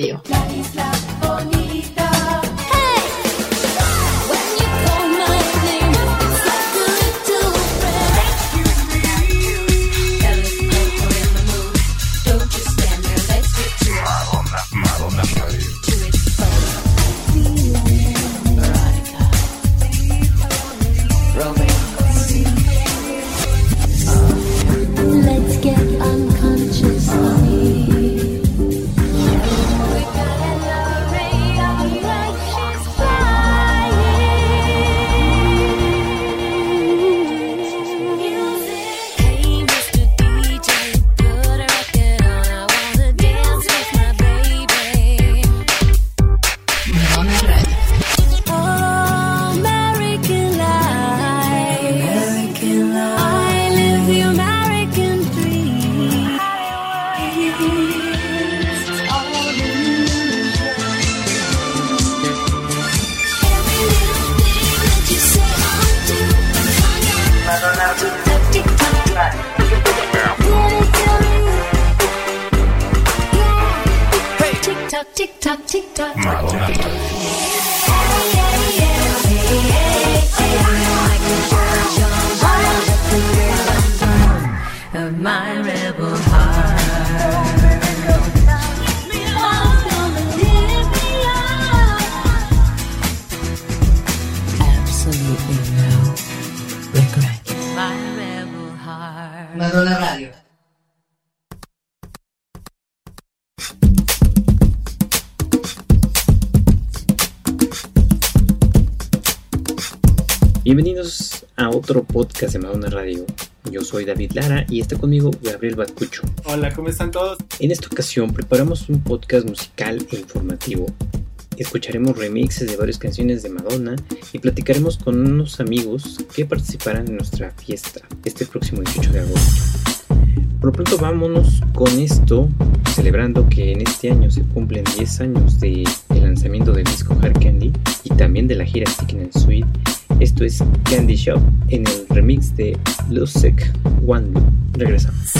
Radio. Bienvenidos a otro podcast de Madonna Radio. Yo soy David Lara y está conmigo Gabriel Bacucho. Hola, ¿cómo están todos? En esta ocasión preparamos un podcast musical e informativo. Escucharemos remixes de varias canciones de Madonna y platicaremos con unos amigos que participarán en nuestra fiesta este próximo 18 de agosto. Por lo pronto vámonos con esto, celebrando que en este año se cumplen 10 años del lanzamiento del disco Hard Candy y también de la gira Sticking and Sweet. Esto es Candy Shop en el remix de Lusek One. Regresamos.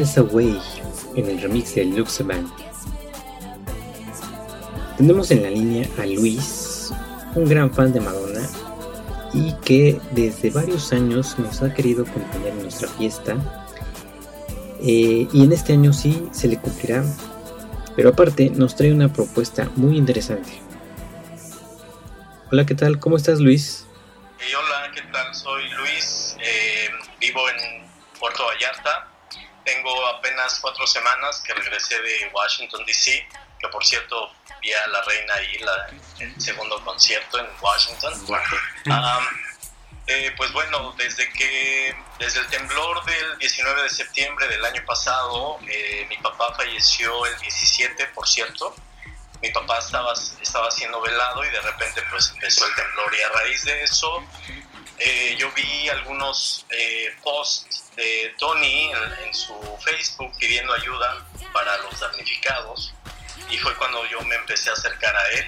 Miles Away en el remix de Luxeman. Tenemos en la línea a Luis, un gran fan de Madonna y que desde varios años nos ha querido acompañar en nuestra fiesta. Eh, y en este año sí se le cumplirá, pero aparte nos trae una propuesta muy interesante. Hola, ¿qué tal? ¿Cómo estás, Luis? Eh, hola, ¿qué tal? Soy Luis, eh, vivo en Puerto Vallarta. Tengo apenas cuatro semanas que regresé de Washington, D.C., que por cierto vi a la reina ahí la, el segundo concierto en Washington. Am, eh, pues bueno, desde que desde el temblor del 19 de septiembre del año pasado, eh, mi papá falleció el 17, por cierto. Mi papá estaba, estaba siendo velado y de repente pues empezó el temblor y a raíz de eso eh, yo vi algunos eh, posts de Tony en, su Facebook pidiendo ayuda para los damnificados y fue cuando yo me empecé a acercar a él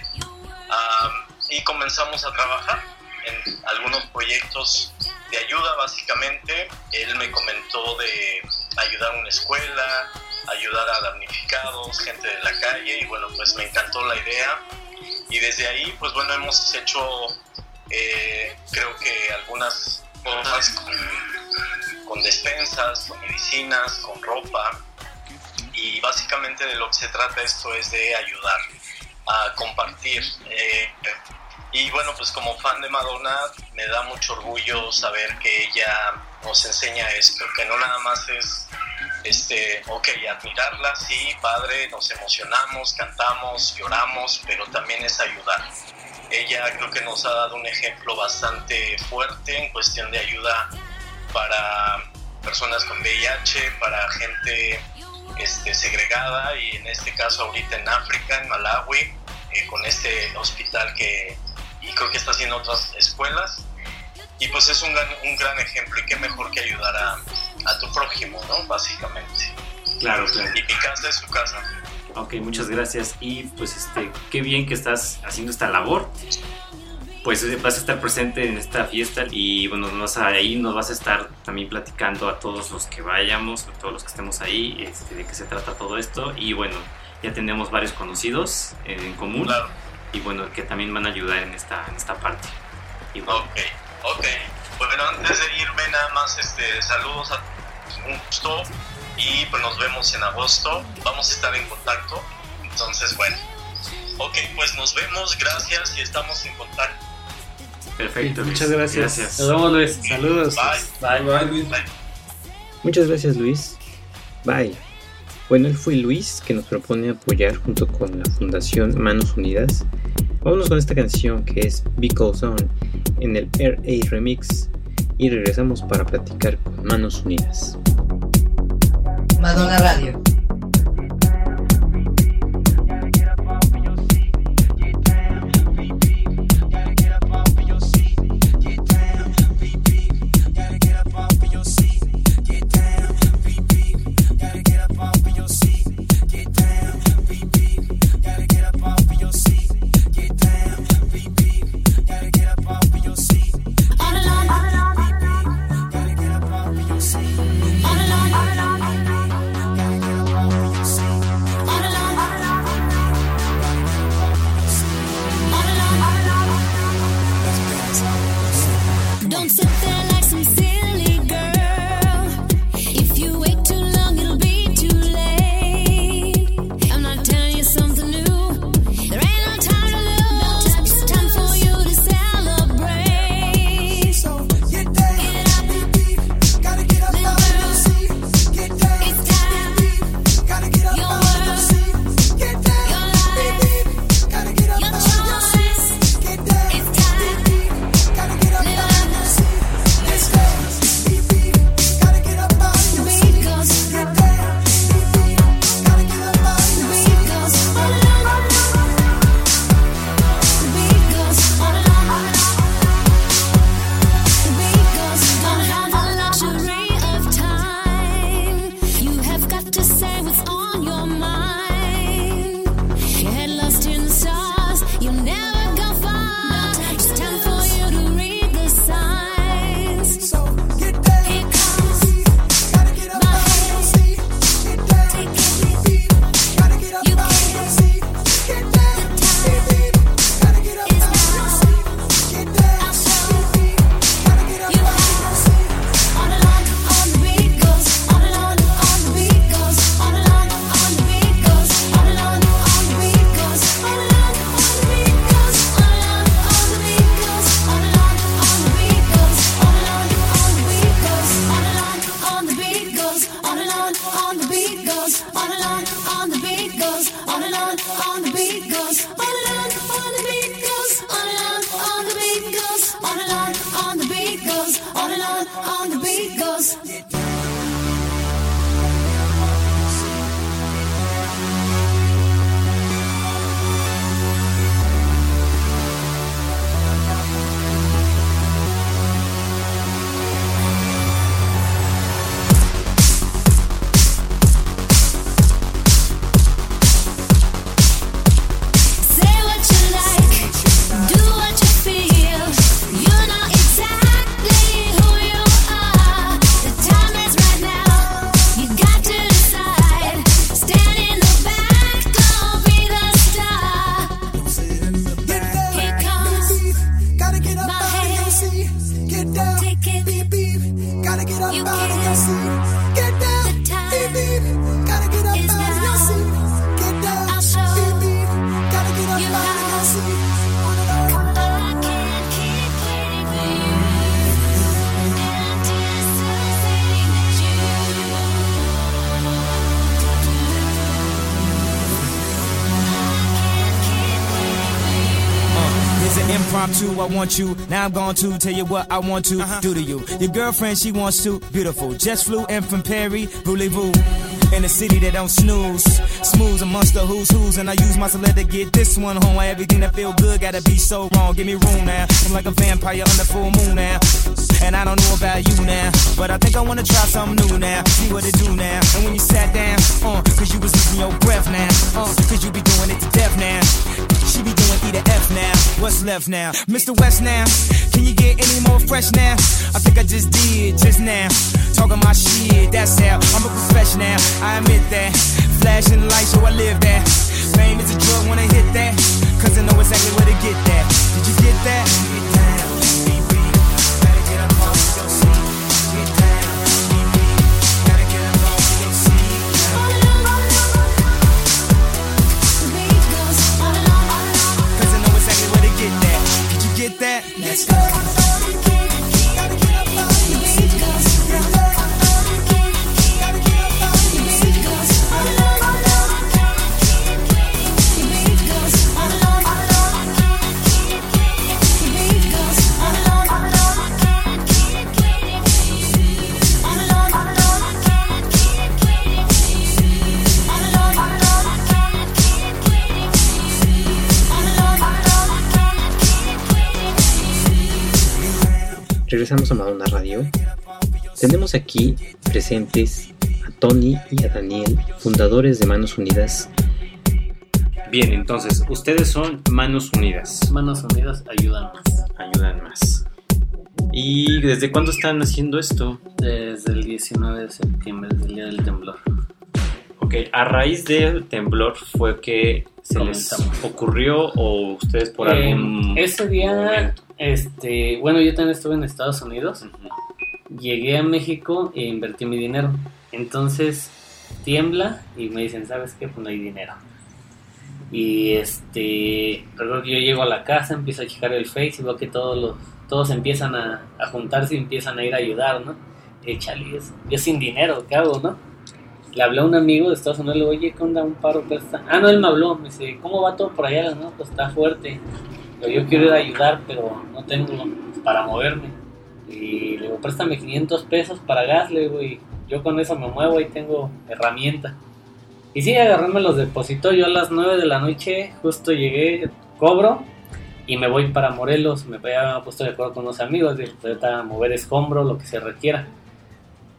y comenzamos a trabajar en algunos proyectos de ayuda básicamente. Él me comentó de ayudar a una escuela, ayudar a damnificados, gente de la calle y bueno, pues me encantó la idea y desde ahí pues bueno hemos hecho eh, creo que algunas cosas con, despensas, con medicinas, con ropa y básicamente de lo que se trata esto es de ayudar a compartir. eh, y bueno, pues como fan de Madonna me da mucho orgullo saber que ella nos enseña esto, que no nada más es, este, ok, admirarla, sí, padre, nos emocionamos, cantamos, lloramos, pero también es ayudar. Ella creo que nos ha dado un ejemplo bastante fuerte en cuestión de ayuda para personas con VIH, para gente este, segregada y en este caso ahorita en África, en Malawi, eh, con este hospital que y creo que está haciendo otras escuelas. Y pues es un gran, un gran ejemplo y qué mejor que ayudar a, a tu prójimo, ¿no? Básicamente. Claro, claro. Y mi casa es su casa. Ok, muchas gracias. Y pues este, qué bien que estás haciendo esta labor. Pues eh, vas a estar presente en esta fiesta y bueno, nos, ahí nos vas a estar también platicando a todos los que vayamos, a todos los que estemos ahí, este, de qué se trata todo esto. Y bueno, ya tenemos varios conocidos en común Claro. y bueno, que también van a ayudar en esta, en esta parte. Y bueno, Ok, ok. Bueno, antes de irme, nada más este, saludos a un gusto y pues nos vemos en agosto. Vamos a estar en contacto. Entonces, bueno. Ok, pues nos vemos, gracias y estamos en contacto. perfecto. Muchas Luis. gracias. Nos vemos, Luis. Saludos. Bye. Bye, bye, Luis. Bye. Muchas gracias Luis. Bye. Bueno, él fue Luis que nos propone apoyar junto con la Fundación Manos Unidas. Vámonos con esta canción que es Because On en el RA Remix y regresamos para platicar con Manos Unidas. Madonna Radio. You. Now I'm going to tell you what I want to uh-huh. do to you. Your girlfriend, she wants to. Beautiful. Just flew in from Perry. Voulez-vous? In a city that don't snooze. Smooth amongst the who's who's. And I use my select to get this one home. Everything that feel good gotta be so wrong. Give me room now. I'm like a vampire on the full moon now. And I don't know about you now. But I think I wanna try something new now. See what it do now. And when you sat down, uh, cause you was losing your breath now. Uh, cause you be doing it to death now. She be doing E to F now. What's left now? Mr. West now. Can you get any more fresh now? I think I just did just now. Talking my shit, that's how I'm a professional. I admit that. Flashing lights, so I live that. Fame is a drug, wanna hit that. Cause I know exactly where to get that. Did you get that? Regresamos a Madonna Radio. Tenemos aquí presentes a Tony y a Daniel, fundadores de Manos Unidas. Bien, entonces, ustedes son Manos Unidas. Manos Unidas ayudan más. Ayudan más. ¿Y desde cuándo están haciendo esto? Desde el 19 de septiembre, del día del temblor. Ok, a raíz del temblor fue que se les ocurrió o ustedes por Eh, algún ese día, momento? Este, bueno, yo también estuve en Estados Unidos. Llegué a México e invertí mi dinero. Entonces tiembla y me dicen, ¿sabes qué? Pues no hay dinero. Y este, recuerdo que yo llego a la casa, empiezo a checar el Face y veo que todos los, todos empiezan a, a juntarse y empiezan a ir a ayudar, ¿no? Échale eso. Yo sin dinero, ¿qué hago, no? Le hablé a un amigo de Estados Unidos, le digo, oye, ¿qué onda? Un paro que está. Ah, no, él me habló, me dice, ¿cómo va todo por allá? No, pues está fuerte. Yo, yo quiero ir a ayudar, pero no tengo para moverme. Y le digo, préstame 500 pesos para gas, le digo, y yo con eso me muevo y tengo herramienta. Y sí, agarré, me los depositó. Yo a las 9 de la noche justo llegué, cobro y me voy para Morelos. Me había puesto de acuerdo con unos amigos, de a mover escombro, lo que se requiera.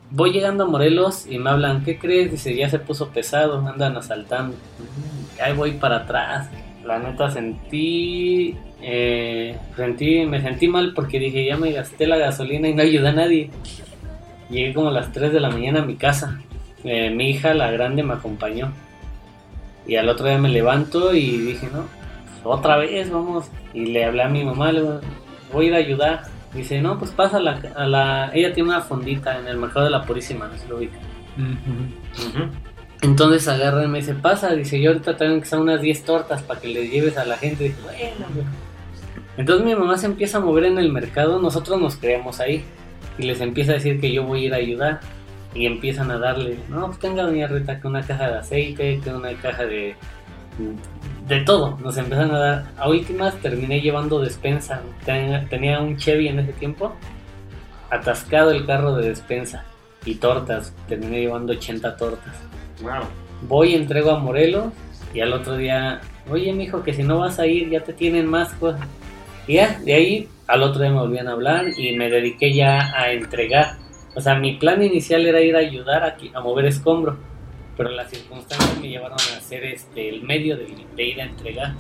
Voy llegando a Morelos y me hablan, ¿qué crees? Dice, ya se puso pesado, andan asaltando. Ahí voy para atrás. La neta sentí, eh, sentí, me sentí mal porque dije, ya me gasté la gasolina y no ayudé a nadie. Llegué como a las 3 de la mañana a mi casa. Eh, mi hija, la grande, me acompañó. Y al otro día me levanto y dije, no, pues otra vez, vamos. Y le hablé a mi mamá, le digo, voy a ir a ayudar. Dice, no, pues pasa a la, a la... Ella tiene una fondita en el mercado de la Purísima, no se lo ubica. Entonces agarra y me dice, pasa, dice, yo ahorita tengo que hacer unas 10 tortas para que les lleves a la gente. Dije, bueno, güey". Entonces mi mamá se empieza a mover en el mercado, nosotros nos creamos ahí. Y les empieza a decir que yo voy a ir a ayudar. Y empiezan a darle, no, pues tenga doña Rita que una caja de aceite, que una caja de... De todo, nos empiezan a dar. A últimas terminé llevando despensa. Tenía un Chevy en ese tiempo, atascado el carro de despensa. Y tortas, terminé llevando 80 tortas Wow. voy, entrego a Morelos y al otro día, oye, mijo, que si no vas a ir, ya te tienen más cosas. Y ya, de ahí al otro día me volvían a hablar y me dediqué ya a entregar. O sea, mi plan inicial era ir a ayudar aquí, a mover escombro, pero las circunstancias me llevaron a hacer este, el medio de, de ir a entregar.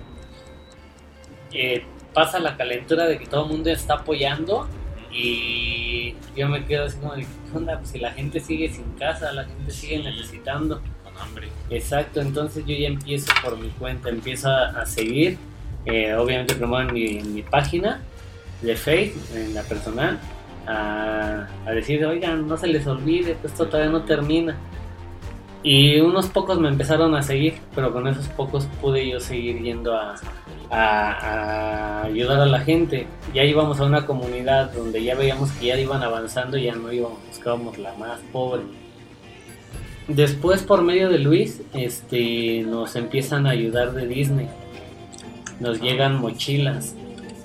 Eh, pasa la calentura de que todo el mundo está apoyando y yo me quedo así como de, ¿qué onda? Pues si la gente sigue sin casa, la gente sigue necesitando. Con hambre. Exacto, entonces yo ya empiezo por mi cuenta, empiezo a, a seguir, eh, obviamente en mi, mi página de Facebook, en la personal, a, a decir, oigan, no se les olvide, que esto todavía no termina. Y unos pocos me empezaron a seguir, pero con esos pocos pude yo seguir yendo a, ayudar a la gente. Ya íbamos a una comunidad donde ya veíamos que ya iban avanzando, ya no íbamos, buscábamos la más pobre. Después, por medio de Luis, este, nos empiezan a ayudar de Disney. Nos llegan mochilas.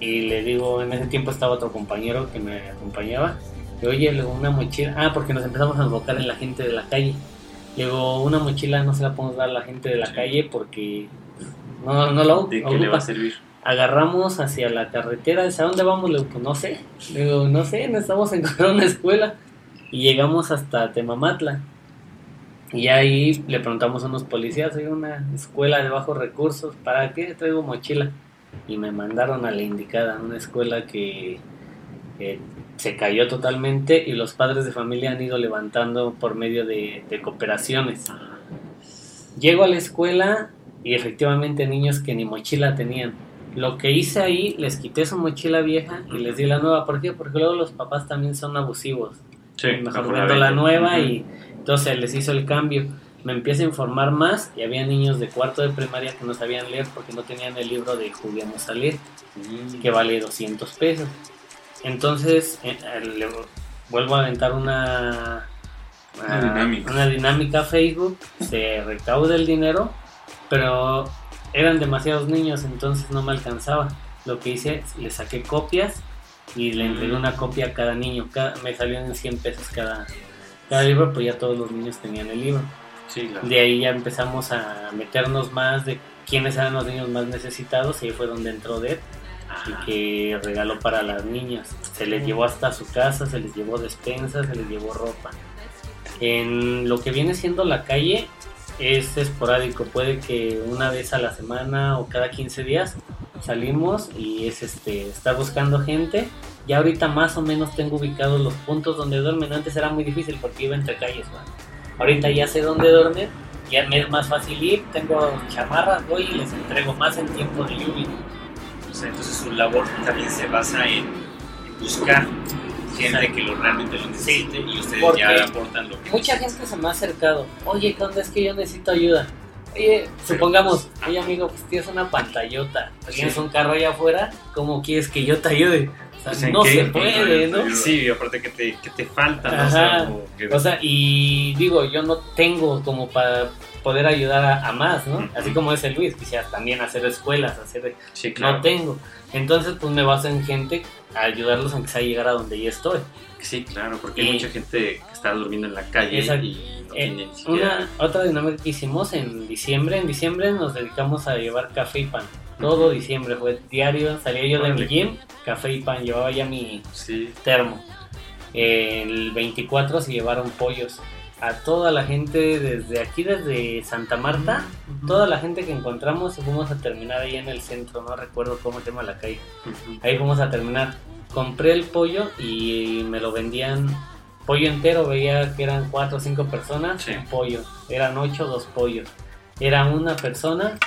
y le digo, en ese tiempo estaba otro compañero que me acompañaba. Y oye, una mochila. Ah, porque nos empezamos a enfocar en la gente de la calle. Le digo, una mochila no se la podemos dar a la gente de la calle porque no, no la ¿De qué le va a servir? agarramos hacia la carretera, ¿a dónde vamos? Le digo, pues no sé. Le digo, no sé, necesitamos encontrar una escuela. Y llegamos hasta Temamatla. Y ahí le preguntamos a unos policías, hay una escuela de bajos recursos, ¿para qué traigo mochila? Y me mandaron a la indicada, una escuela que eh, se cayó totalmente y los padres de familia han ido levantando por medio de, de cooperaciones. Llego a la escuela y efectivamente niños que ni mochila tenían. Lo que hice ahí, les quité su mochila vieja y les di la nueva. ¿Por qué? Porque luego los papás también son abusivos. Sí, Mejor vendo la nueva Ujú. y entonces les hizo el cambio. Me empiezo a informar más y había niños de cuarto de primaria que no sabían leer porque no tenían el libro de Juguemos a salir Mm. que vale 200 pesos. Entonces eh, eh, le vuelvo a aventar una, Una ah, dinámica. una dinámica a Facebook, se recauda el dinero, pero eran demasiados niños, entonces no me alcanzaba. Lo que hice, le saqué copias y le entregué una copia a cada niño. Cada- me salieron en 100 pesos cada, cada libro, pues ya todos los niños tenían el libro. Sí, claro. De ahí ya empezamos a meternos más de quiénes eran los niños más necesitados y ahí fue donde entró Deb y que regaló para las niñas. Se les llevó hasta su casa, se les llevó despensas, se les llevó ropa. En lo que viene siendo la calle es esporádico, puede que una vez a la semana o cada 15 días salimos y es este estar buscando gente. Ya ahorita más o menos tengo ubicados los puntos donde duermen. Antes era muy difícil porque iba entre calles. ¿va? Ahorita ya sé dónde duermen, ya me es más fácil ir. Tengo chamarras, voy y les entrego más en tiempo de lluvia. Sea, entonces su labor también se basa en, en buscar gente Exacto. que lo realmente lo necesite y ustedes Porque ya aportan lo que Mucha gente se me ha acercado. Oye, ¿qué onda? Es que yo necesito ayuda. Oye, supongamos, oye amigo, pues tienes una pantallota, tienes Sí. un carro allá afuera, ¿cómo quieres que yo te ayude? O sea, Pues, ¿en no se puede, ¿no? Sí, aparte que te, que te falta, ¿no? O sea, como que- O sea, y digo, yo no tengo como para poder ayudar a, a más, ¿no? Así como dice Luis, quisiera también hacer escuelas, hacer... sí, claro. No tengo. Entonces, pues me baso en gente a ayudarlos aunque sea llegar a donde ya estoy. Sí, claro, porque hay mucha gente que está durmiendo en la calle Exacto. y no Eh, tiene ni siquiera... Una otra dinámica que hicimos en diciembre, en diciembre nos dedicamos a llevar café y pan. Todo diciembre fue diario, salía yo de mi gym, café y pan, llevaba ya mi Sí, termo. El 24 se llevaron pollos. A toda la gente desde aquí, desde Santa Marta, toda la gente que encontramos fuimos a terminar ahí en el centro, no recuerdo cómo se llama la calle. Ahí fuimos a terminar. Compré el pollo y me lo vendían pollo entero. Veía que eran cuatro o cinco personas. Sí. Un pollo. Eran ocho, dos pollos. Era una persona,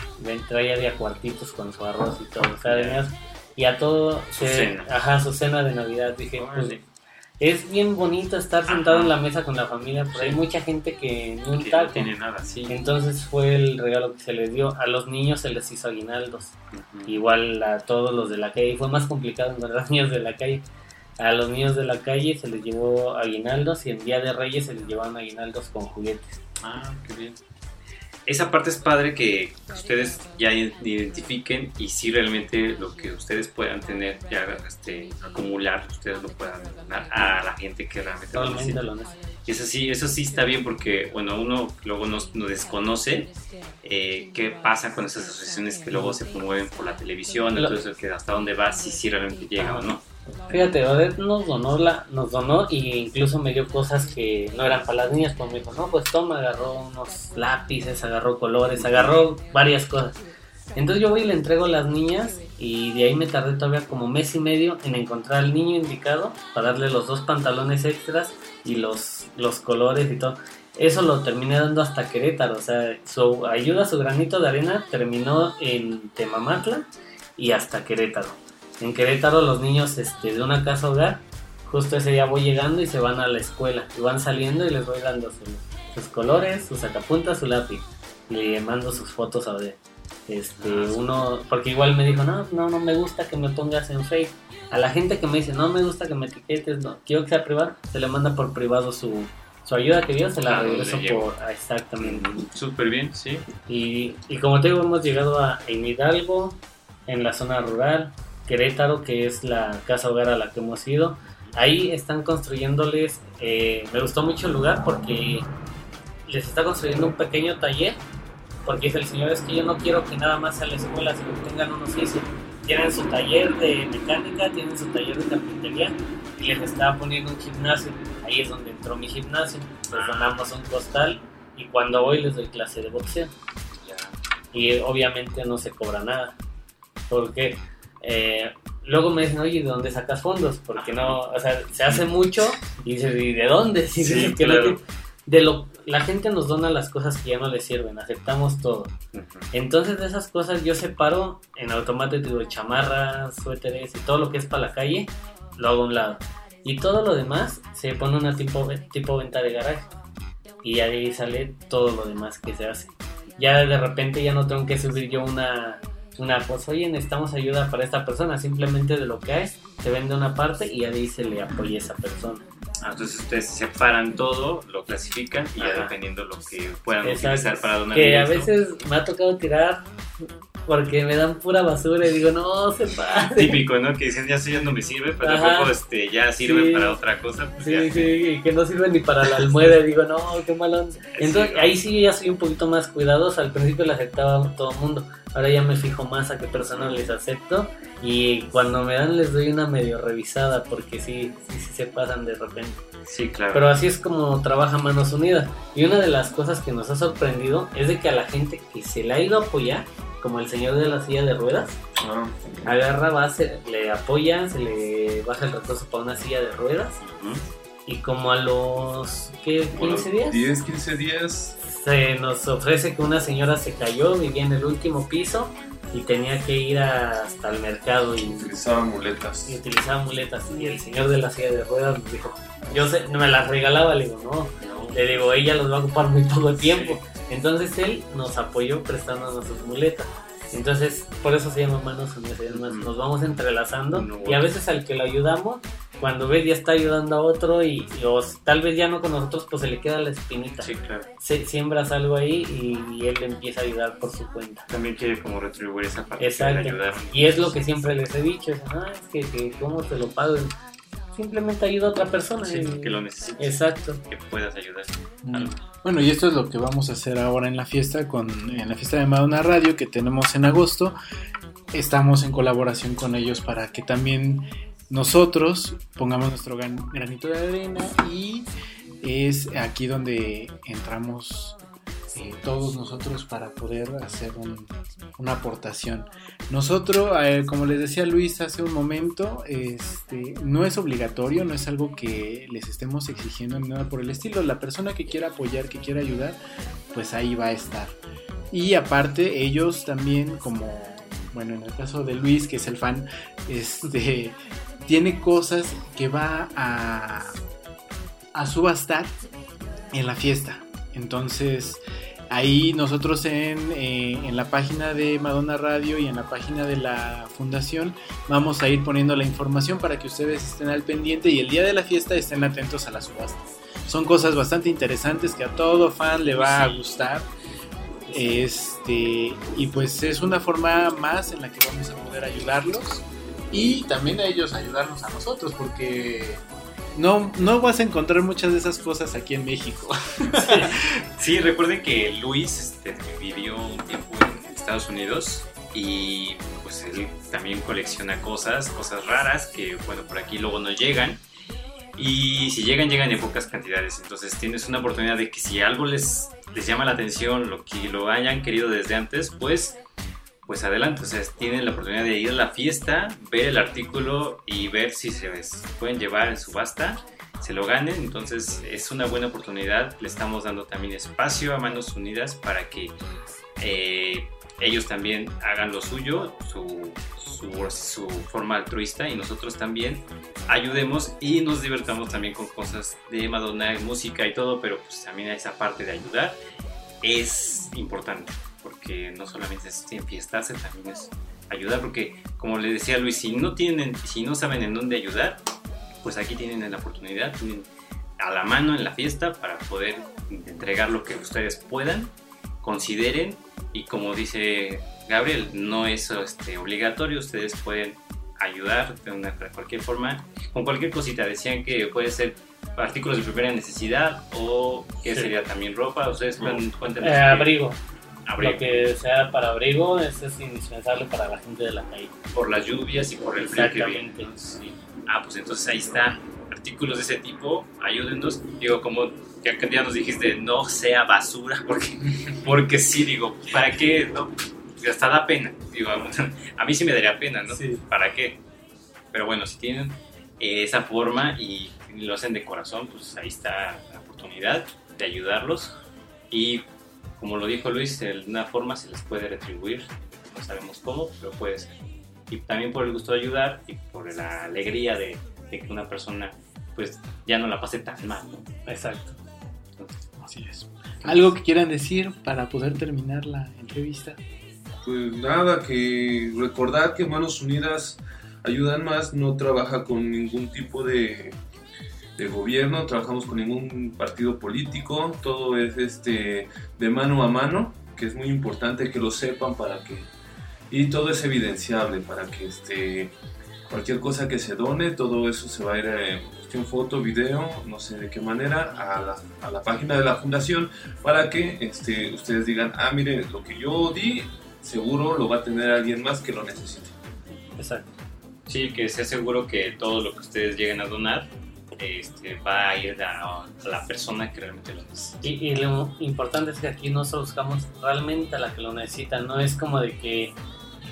traía de a cuartitos con su arroz y todo. O sea, venías- y a todo, Su se- cena. ajá, su cena de Navidad. Dije, pues, es bien bonito estar sentado Ajá. en la mesa con la familia, pero hay Sí. mucha gente que ni un que no taco. tiene nada, sí. Entonces fue el regalo que se les dio. A los niños se les hizo aguinaldos igual a todos los de la calle. Fue más complicado encontrar niños de la calle. A los niños de la calle se les llevó aguinaldos y en Día de Reyes se les llevaban aguinaldos con juguetes. Ah, qué bien. Esa parte es padre que ustedes ya identifiquen y si realmente lo que ustedes puedan tener, ya este, acumular, ustedes lo puedan dar a la gente que realmente lo necesita. eso sí, eso sí está bien porque, bueno, uno luego no, no desconoce eh, qué pasa con esas asociaciones que luego se promueven por la televisión, entonces hasta dónde va, si sí realmente llega o no. Fíjate, Odette nos donó, la, nos donó y incluso me dio cosas que no eran para las niñas, pues me dijo, no, pues toma, agarró unos lápices, agarró colores, agarró varias cosas. Entonces yo voy y le entrego a las niñas y de ahí me tardé todavía como mes y medio en encontrar al niño indicado para darle los dos pantalones extras y los, los colores y todo. Eso lo terminé dando hasta Querétaro, o sea, su ayuda, su granito de arena terminó en Temamatla y hasta Querétaro. En Querétaro los niños este, de una casa hogar, justo ese día voy llegando y se van a la escuela y van saliendo y les voy dando su- sus colores, sus sacapuntas, su lápiz. Le mando sus fotos a ver. Este, Ah, uno, porque igual me dijo, no, no, no me gusta que me pongas en Facebook. A la gente que me dice, no me gusta que me etiquetes, no, quiero que sea privado, se le manda por privado su, su ayuda que dio, se la Ah, regreso por, ah, exactamente. Súper bien, sí. Y, y como te digo, hemos llegado a en Hidalgo, en la zona rural, Querétaro, que es la casa hogar a la que hemos ido. Ahí están construyéndoles, eh, me gustó mucho el lugar porque les está construyendo un pequeño taller, porque dice el señor, es que yo no quiero que nada más sea la escuela, sino que tengan un oficio. Tienen su taller de mecánica, tienen su taller de carpintería y les estaba poniendo un gimnasio. Ahí es donde entró mi gimnasio. Les donamos un costal y cuando voy les doy clase de boxeo. Y obviamente no se cobra nada. Porque eh, luego me dicen, oye, ¿de dónde sacas fondos? Porque no, o sea, se hace mucho y dices, ¿y de dónde? Si Sí, claro. de lo, la gente nos dona las cosas que ya no les sirven, aceptamos todo. Entonces de esas cosas yo separo en automático chamarras, suéteres y todo lo que es para la calle, lo hago a un lado. Y todo lo demás se pone una tipo, tipo venta de garaje. Y ahí sale todo lo demás que se hace. Ya de repente ya no tengo que subir yo una, una cosa, oye, necesitamos ayuda para esta persona. Simplemente de lo que hay, se vende una parte y ya de ahí se le apoya a esa persona. Ah, entonces ustedes separan todo, lo clasifican y ya dependiendo lo que puedan Exacto. utilizar para donar. Que a veces me ha tocado tirar porque me dan pura basura y digo, no, se pase. Típico, ¿no? Que dicen, ya eso ya no me sirve, pero Ajá. tampoco este, ya sirve Sí. para otra cosa. Pues Sí, ya. sí, y que no sirve ni para la almohada. digo, no, qué mal onda. Entonces, Sí, ahí sí ya soy un poquito más cuidadoso. Al principio le aceptaba a todo el mundo. Ahora ya me fijo más a qué personas les acepto. Y cuando me dan, les doy una medio revisada. Porque sí, sí, sí se pasan de repente. Sí, claro. Pero así es como trabaja Manos Unidas. Y una de las cosas que nos ha sorprendido es de que a la gente que se le ha ido a apoyar, como el señor de la silla de ruedas, Ah, agarra, va, se le apoya, se le baja el recurso para una silla de ruedas. Y como a los ¿qué, 15 días 10, 15 días. se nos ofrece que una señora se cayó, vivía en el último piso y tenía que ir hasta el mercado y, Utilizaba muletas. y utilizaba muletas. Y el señor de la silla de ruedas nos dijo, yo sé, me las regalaba, le digo, no, le digo, ella los va a ocupar muy poco tiempo. Entonces él nos apoyó prestándonos sus muletas. Entonces, por eso se llama Manos Unidas. Nos vamos entrelazando No, y a veces al que lo ayudamos, cuando ves ya está ayudando a otro y, y o tal vez ya no con nosotros, pues se le queda la espinita. Sí, claro. Se- siembras algo ahí y, y él empieza a ayudar por su cuenta. También quiere como retribuir esa parte Exacto. que le ayudaron. Y es lo que siempre les he dicho, es, "Ah, es que, que cómo te lo pago. Simplemente ayuda a otra persona. Sí, y- que lo necesites, Exacto. que puedas ayudar. Mm. Bueno, y esto es lo que vamos a hacer ahora en la fiesta, con, en la fiesta de Madonna Radio que tenemos en agosto. Estamos en colaboración con ellos para que también nosotros pongamos nuestro gran- granito de arena y es aquí donde entramos eh, todos nosotros para poder hacer un- una aportación. Nosotros, eh, como les decía Luis hace un momento, este, no es obligatorio, no es algo que les estemos exigiendo ni nada por el estilo. La persona que quiera apoyar, que quiera ayudar, pues ahí va a estar. Y aparte, ellos también, como, bueno, en el caso de Luis, que es el fan, este, tiene cosas que va a, a subastar en la fiesta. Entonces, ahí nosotros en, eh, en la página de Madonna Radio y en la página de la fundación vamos a ir poniendo la información para que ustedes estén al pendiente y el día de la fiesta estén atentos a la subasta. Son cosas bastante interesantes que a todo fan le va a gustar. Este, y pues es una forma más en la que vamos a poder ayudarlos y también a ellos ayudarnos a nosotros porque no, no vas a encontrar muchas de esas cosas aquí en México. Sí, recuerden que Luis este, vivió un tiempo en Estados Unidos y pues él también colecciona cosas, cosas raras que bueno, por aquí luego no llegan. Y si llegan, llegan en pocas cantidades. Entonces tienes una oportunidad de que si algo les, les llama la atención, lo que lo hayan querido desde antes, pues, pues adelante. O sea, tienen la oportunidad de ir a la fiesta, ver el artículo y ver si se les pueden llevar en subasta se lo ganen. Entonces es una buena oportunidad. Le estamos dando también espacio a Manos Unidas para que eh, ellos también hagan lo suyo, su, su, su forma altruista y nosotros también ayudemos y nos divertamos también con cosas de Madonna, música y todo, pero pues también esa parte de ayudar es importante porque no solamente es enfiestarse, también es ayudar porque como le decía Luis, si no tienen, si no saben en dónde ayudar, pues aquí tienen la oportunidad, tienen a la mano en la fiesta para poder entregar lo que ustedes puedan, consideren y como dice Gabriel, no es este, obligatorio, ustedes pueden ayudar de, una, de cualquier forma, con cualquier cosita. Decían que puede ser artículos de primera necesidad o que Sí. sería también ropa. Ustedes cuéntenos. Eh, abrigo. Abrigo. Lo que sea para abrigo es, es indispensable para la gente de la calle. Por las lluvias y por el frío que viene. Exactamente. Sí. Ah, pues entonces ahí está. Artículos de ese tipo, ayúdennos. Digo, como ya que ya nos dijiste, no sea basura, porque, porque sí, digo, ¿para qué? No? Hasta da pena. Digo, a mí sí me daría pena, ¿no? Sí. ¿Para qué? Pero bueno, si tienen eh, esa forma y lo hacen de corazón, pues ahí está la oportunidad de ayudarlos. Y como lo dijo Luis, de alguna forma se les puede retribuir. No sabemos cómo, pero puede ser. Y también por el gusto de ayudar y por la alegría de, de que una persona pues ya no la pase tan mal. ¿no? Exacto. Entonces, Así es. ¿Algo que quieran decir para poder terminar la entrevista? Pues nada, que recordar que Manos Unidas ayudan más, no trabaja con ningún tipo de, de gobierno, no trabajamos con ningún partido político, todo es este de mano a mano, que es muy importante que lo sepan para que y todo es evidenciable para que este cualquier cosa que se done, todo eso se va a ir en cuestión foto, video, no sé de qué manera, a la, a la página de la fundación para que este, ustedes digan, ah, mire, lo que yo di, seguro lo va a tener alguien más que lo necesite. Exacto. Sí, que sea seguro que todo lo que ustedes lleguen a donar este, va a ir a, a la persona que realmente lo necesita. Y, y lo importante es que aquí nosotros buscamos realmente a la que lo necesita. No es como de que,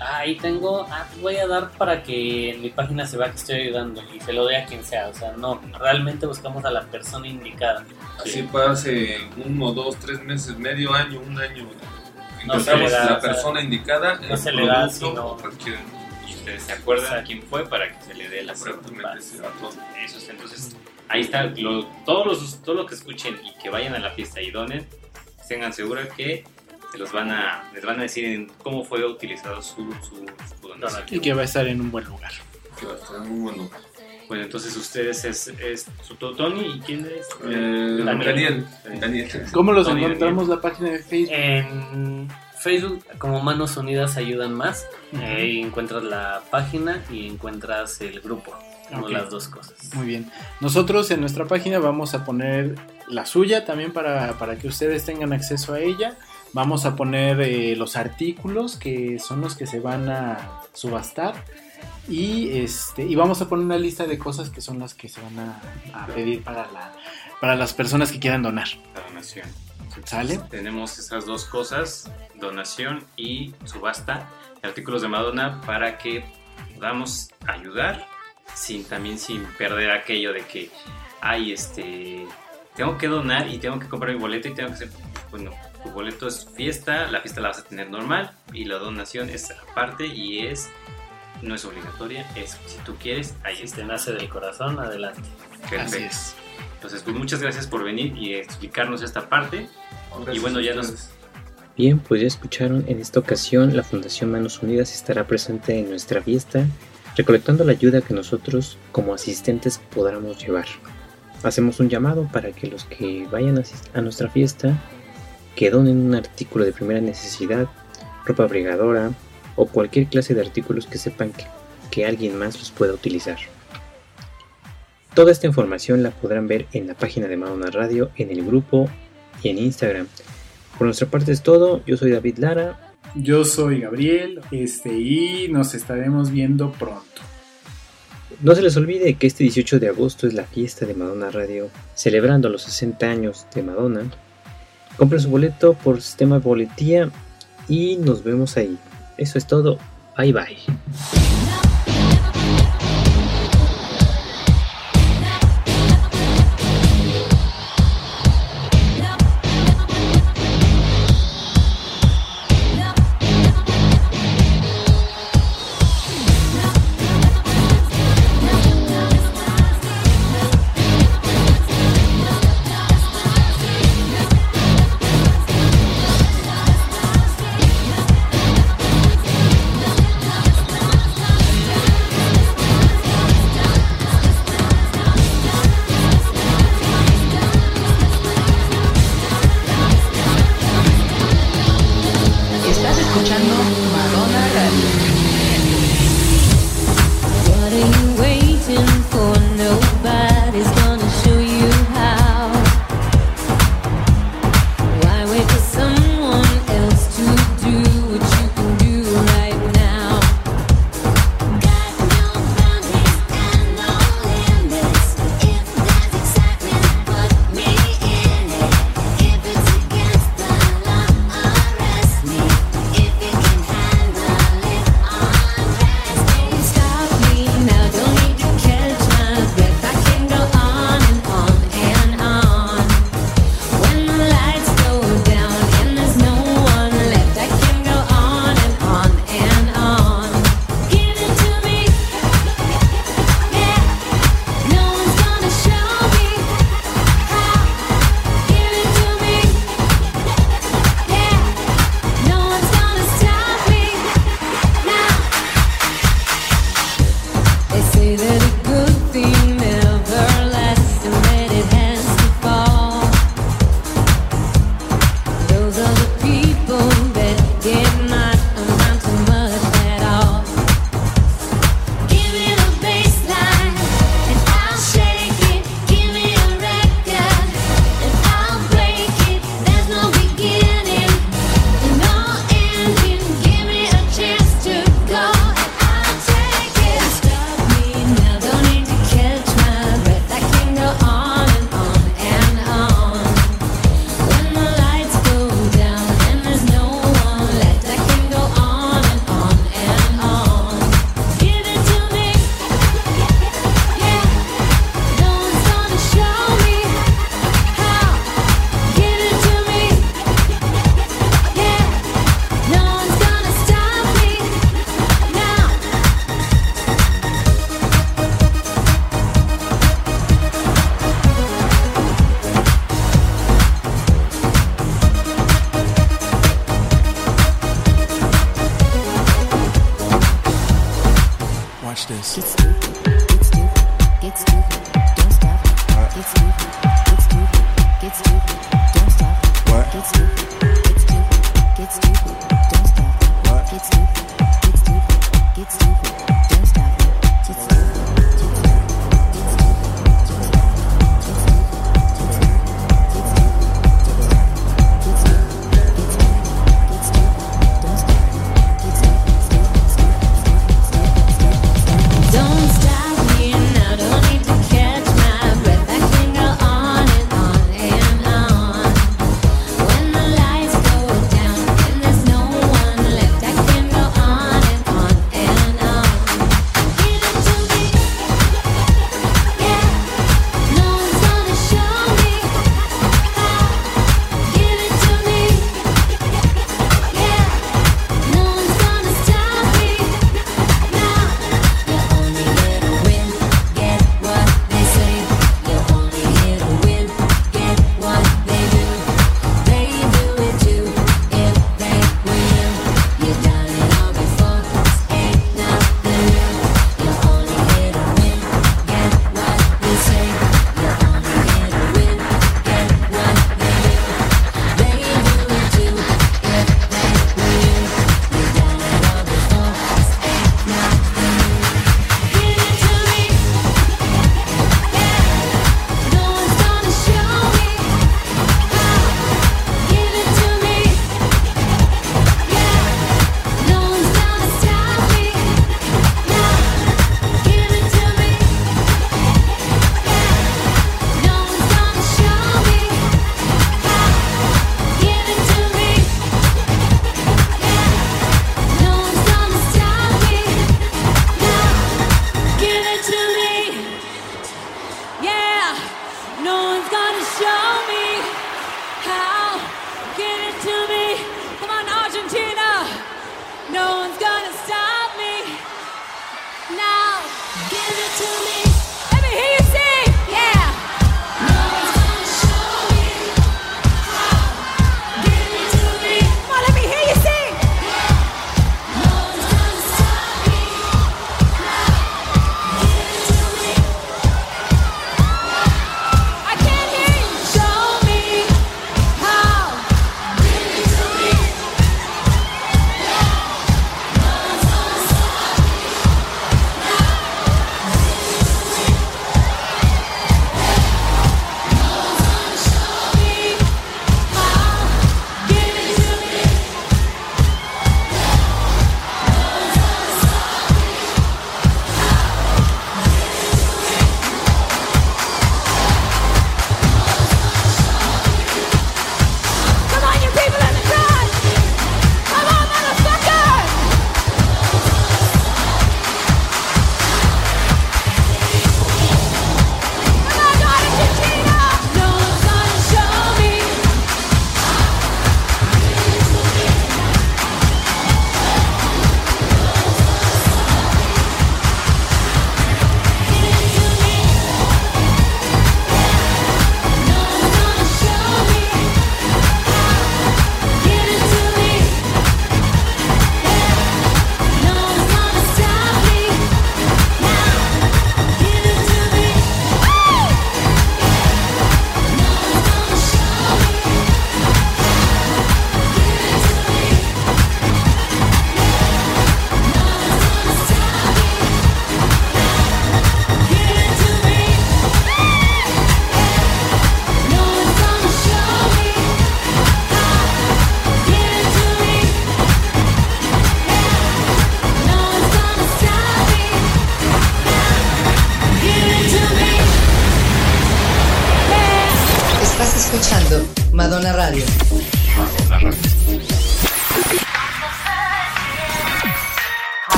ah, ahí tengo, ah, voy a dar para que en mi página se vea que estoy ayudando y se lo dé a quien sea. O sea, no, realmente buscamos a la persona indicada. Así pase uno, dos, tres meses, medio año, un año. No se Encontramos le da, la o sea, persona indicada, no el se le da, sino- o cualquier Y ustedes se acuerdan Exacto. quién fue para que se le dé la prueba. a. Eso es, entonces, ahí está. Lo, todos los, todo lo que escuchen y que vayan a la fiesta y donen, tengan seguro que se los van a, les van a decir en cómo fue utilizado su, su, su donación. Y que va a estar en un buen lugar. Que va a estar muy bueno. Bueno, entonces ustedes es, es su Tony y quién es? Eh, Daniel. Daniel, Daniel. ¿Cómo los Tony encontramos la página de Facebook? En Facebook, como Manos Unidas Ayudan Más, ahí encuentras la página y encuentras el grupo. como las dos cosas. Muy bien. Nosotros en nuestra página vamos a poner la suya también para, para que ustedes tengan acceso a ella. Vamos a poner eh, los artículos que son los que se van a subastar. Y, este, y vamos a poner una lista de cosas que son las que se van a, a pedir para, la, para las personas que quieran donar. La donación. ¿Sale? Tenemos esas dos cosas, donación y subasta de artículos de Madonna para que podamos ayudar sin también sin perder aquello de que ay este tengo que donar y tengo que comprar mi boleto y tengo que hacer bueno tu boleto es fiesta la fiesta la vas a tener normal y la donación es aparte y es no es obligatoria es si tú quieres ahí Si está te nace del corazón, adelante. Así perfecto es. Entonces pues muchas gracias por venir y explicarnos esta parte Gracias bueno, ya nos-. Bien, pues ya escucharon, en esta ocasión la Fundación Manos Unidas estará presente en nuestra fiesta, recolectando la ayuda que nosotros como asistentes podamos llevar. Hacemos un llamado para que los que vayan a a nuestra fiesta, que donen un artículo de primera necesidad, ropa abrigadora o cualquier clase de artículos que sepan que, que alguien más los pueda utilizar. Toda esta información la podrán ver en la página de Madonna Radio, en el grupo y en Instagram. Por nuestra parte es todo. Yo soy David Lara. Yo soy Gabriel este, y nos estaremos viendo pronto. No se les olvide que este 18 de agosto es la fiesta de Madonna Radio, celebrando los 60 años de Madonna. Compren su boleto por sistema boletía y nos vemos ahí. Eso es todo. Bye bye.